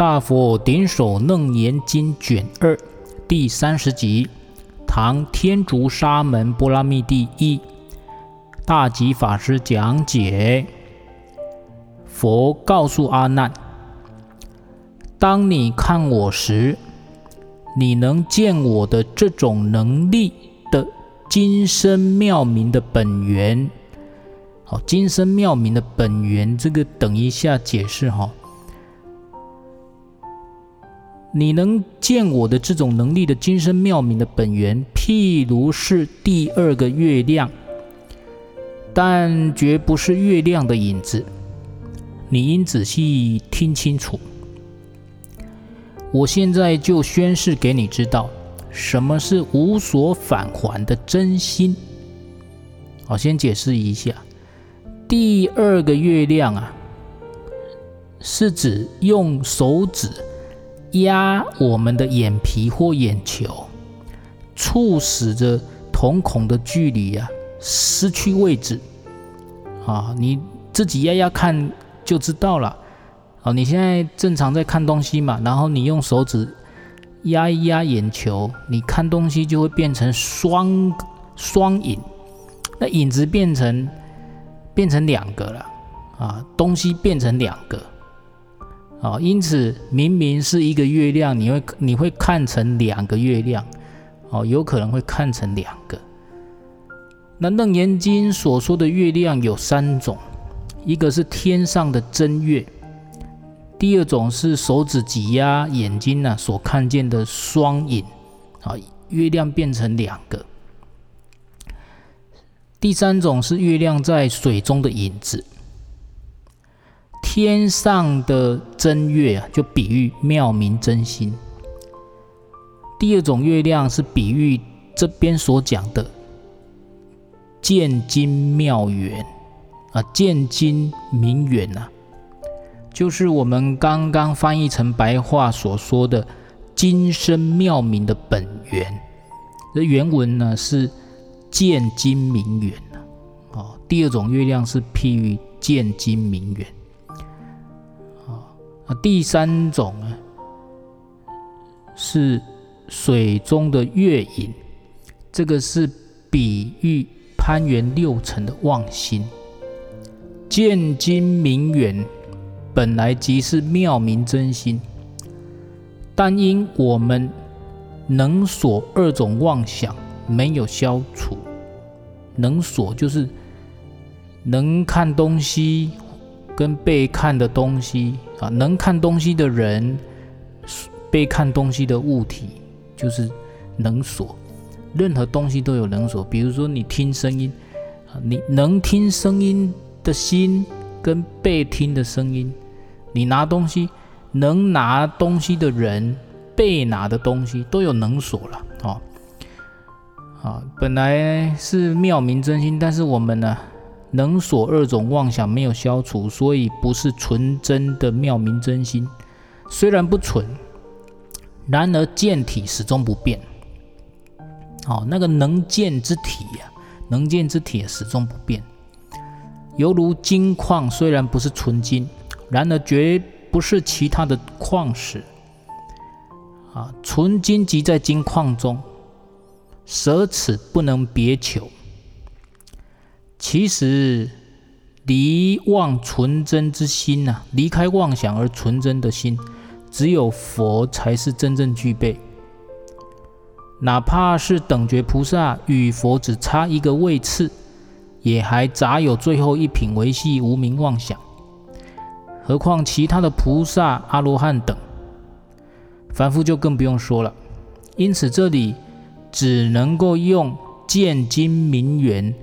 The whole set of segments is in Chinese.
大佛顶首楞严经卷二第三十集，唐天竺沙门波拉密第一，大吉法师讲解。佛告诉阿难：当你看我时，你能见我的这种能力的金身妙明的本源。好，金身妙明的本源，这个等一下解释哈。你能见我的这种能力的金身妙明的本源，譬如是第二个月亮，但绝不是月亮的影子。你应仔细听清楚。我现在就宣示给你知道，什么是无所返还的真心。好，先解释一下，第二个月亮啊，是指用手指。压我们的眼皮或眼球，促使着瞳孔的距离啊失去位置啊，你自己压压看就知道了啊。你现在正常在看东西嘛，然后你用手指压一压眼球，你看东西就会变成双双影，那影子变成变成两个了啊，东西变成两个。啊，因此明明是一个月亮，你会你会看成两个月亮，哦，有可能会看成两个。那《楞严经》所说的月亮有三种，一个是天上的真月，第二种是手指挤压眼睛呢所看见的双影，啊，月亮变成两个。第三种是月亮在水中的影子。天上的真月啊，就比喻妙明真心。第二种月亮是比喻这边所讲的见金妙圆啊，见金明圆呐，就是我们刚刚翻译成白话所说的金身妙明的本源。这原文呢是见金明圆啊。第二种月亮是譬喻见金明第三种呢，是水中的月影，这个是比喻攀缘六尘的妄心。见精明远，本来即是妙明真心，但因我们能所二种妄想没有消除，能所就是能看东西。跟被看的东西啊，能看东西的人，被看东西的物体，就是能所。任何东西都有能所，比如说你听声音啊，你能听声音的心跟被听的声音，你拿东西能拿东西的人，被拿的东西都有能所了啊。啊，本来是妙明真心，但是我们呢？能所二种妄想没有消除，所以不是纯真的妙明真心。虽然不纯，然而见体始终不变。哦，那个能见之体呀、能见之体始终不变。犹如金矿，虽然不是纯金，然而绝不是其他的矿石。啊，纯金即在金矿中，舍此不能别求。其实，离妄纯真之心呐、啊，离开妄想而纯真的心，只有佛才是真正具备。哪怕是等觉菩萨与佛只差一个位次，也还杂有最后一品维系无明妄想。何况其他的菩萨、阿罗汉等，凡夫就更不用说了。因此，这里只能够用见精明圆。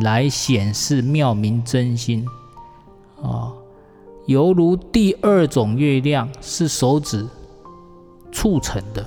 来显示妙明真心啊，犹如第二种月亮是手指促成的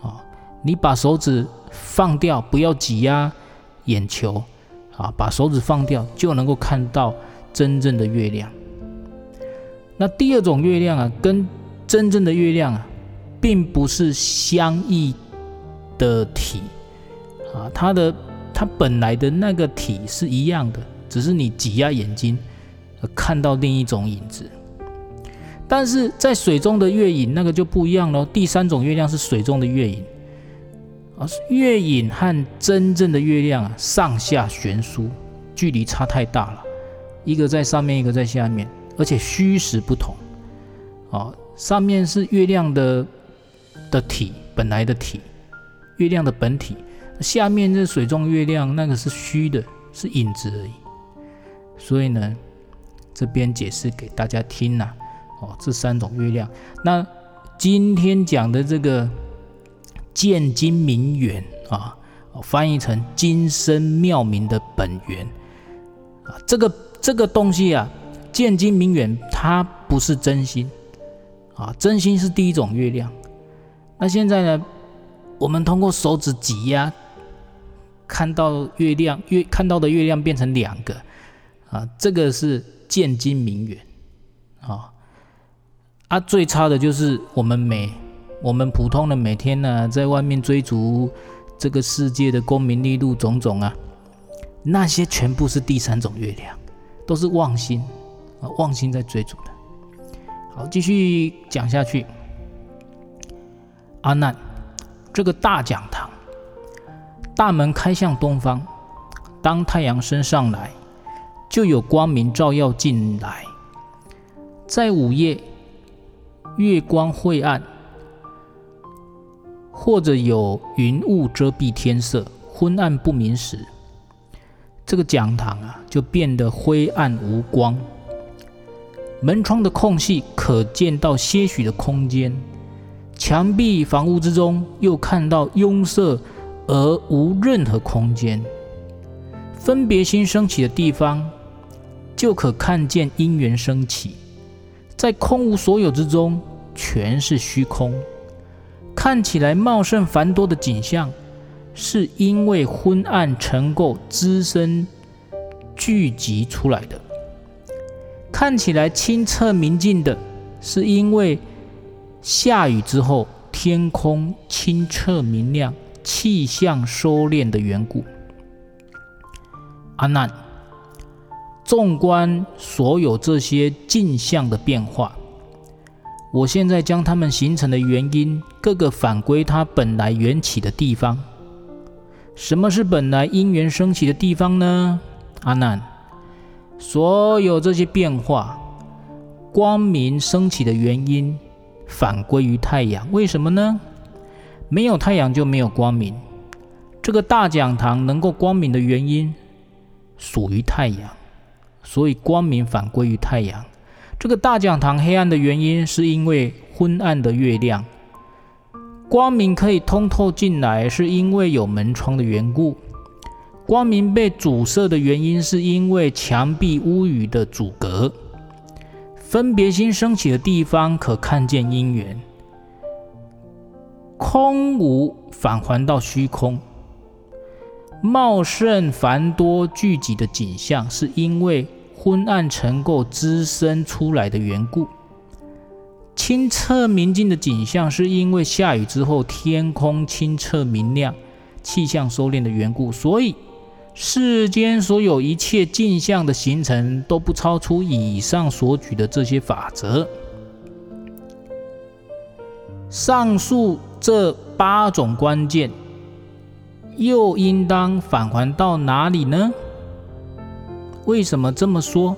啊，你把手指放掉，不要挤压眼球啊，把手指放掉就能够看到真正的月亮。那第二种月亮啊，跟真正的月亮啊，并不是相异的体啊，它的。它本来的那个体是一样的，只是你挤压眼睛，看到另一种影子。但是在水中的月影那个就不一样喽。第三种月亮是水中的月影啊，月影和真正的月亮啊上下悬殊，距离差太大了，一个在上面，一个在下面，而且虚实不同啊。上面是月亮的的体，本来的体，月亮的本体；下面这水中月亮，那个是虚的，是影子而已。所以呢，这边解释给大家听呐、哦，这三种月亮。那今天讲的这个见金明远啊，翻译成精深妙明的本源啊，这个这个东西啊，见金明远，它不是真心。啊，真心是第一种月亮。那现在呢，我们通过手指挤压，看到月亮，月看到的月亮变成两个，啊，这个是见精明源。啊，啊，最差的就是我们每我们普通的每天呢、在外面追逐这个世界的功名利禄种种啊，那些全部是第三种月亮，都是妄心啊，妄心在追逐的。好，继续讲下去。阿难，这个大讲堂，大门开向东方，当太阳升上来，就有光明照耀进来。在午夜，月光晦暗，或者有云雾遮蔽天色，昏暗不明时，这个讲堂啊，就变得灰暗无光。门窗的空隙可见到些许的空间，墙壁房屋之中又看到壅塞而无任何空间。分别心升起的地方，就可看见因缘升起。在空无所有之中，全是虚空，看起来茂盛繁多的景象，是因为昏暗尘垢滋生聚集出来的。看起来清澈明净的，是因为下雨之后天空清澈明亮、气象收敛的缘故。阿难，纵观所有这些镜像的变化，我现在将它们形成的原因，各个返归它本来缘起的地方。什么是本来因缘升起的地方呢？阿难。所有这些变化，光明升起的原因，返归于太阳。为什么呢？没有太阳就没有光明。这个大讲堂能够光明的原因，属于太阳，所以光明反归于太阳。这个大讲堂黑暗的原因，是因为昏暗的月亮。光明可以通透进来，是因为有门窗的缘故。光明被阻塞的原因，是因为墙壁屋宇的阻隔。分别心升起的地方，可看见因缘。空无返还到虚空，茂盛繁多聚集的景象，是因为昏暗尘垢滋生出来的缘故。清澈明净的景象，是因为下雨之后天空清澈明亮、气象收敛的缘故，所以。世间所有一切镜像的形成，都不超出以上所举的这些法则。上述这八种关键，又应当返还到哪里呢？为什么这么说？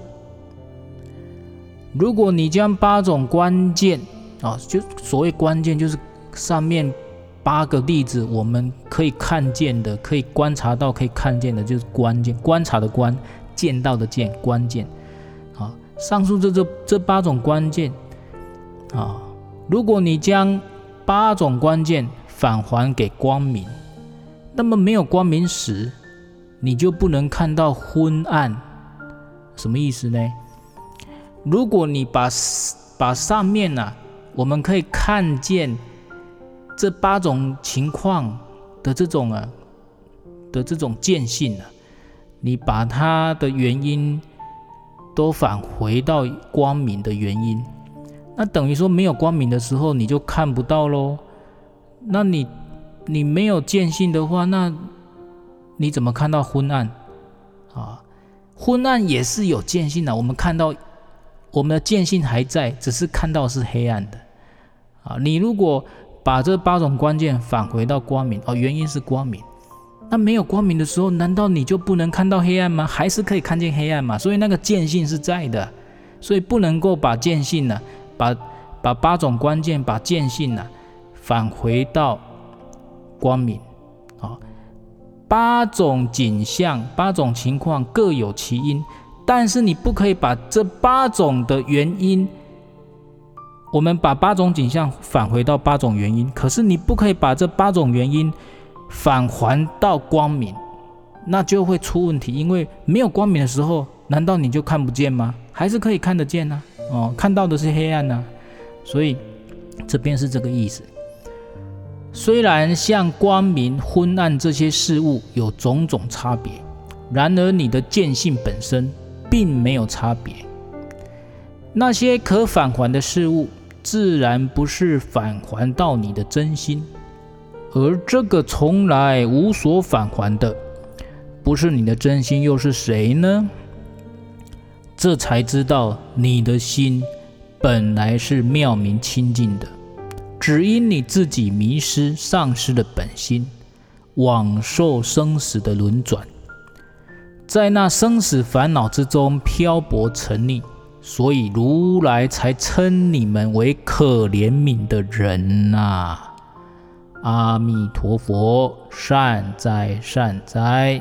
如果你将八种关键啊，就所谓关键，就是上面。八个例子，我们可以看见的，可以观察到，可以看见的，就是关键。观察的观，见到的见，关键。啊，上述这这这八种关键，啊，如果你将八种关键返还给光明，那么没有光明时，你就不能看到昏暗。什么意思呢？如果你把把上面呢、啊，我们可以看见。这八种情况的这种啊的这种见性啊，你把它的原因都返回到光明的原因，那等于说没有光明的时候你就看不到喽。那你你没有见性的话，那你怎么看到昏暗啊？昏暗也是有见性的。我们看到我们的见性还在，只是看到是黑暗的啊。你如果把这八种关键返回到光明哦，原因是光明。那没有光明的时候，难道你就不能看到黑暗吗？还是可以看见黑暗嘛？所以那个见性是在的，所以不能够把见性呢，把把八种关键把见性呢返回到光明啊。八种景象、八种情况各有其因，但是你不可以把这八种的原因，我们把八种景象返回到八种原因，可是你不可以把这八种原因。返还到光明，那就会出问题。因为没有光明的时候，难道你就看不见吗？还是可以看得见呢？哦，看到的是黑暗呢。所以这边是这个意思。虽然像光明、昏暗这些事物有种种差别，然而你的见性本身并没有差别。那些可返还的事物，自然不是返还到你的真心。而这个从来无所返还的，不是你的真心，又是谁呢？这才知道你的心本来是妙明清净的，只因你自己迷失、丧失了本心，枉受生死的轮转，在那生死烦恼之中漂泊沉溺，所以如来才称你们为可怜悯的人呐、啊。阿弥陀佛，善哉善哉。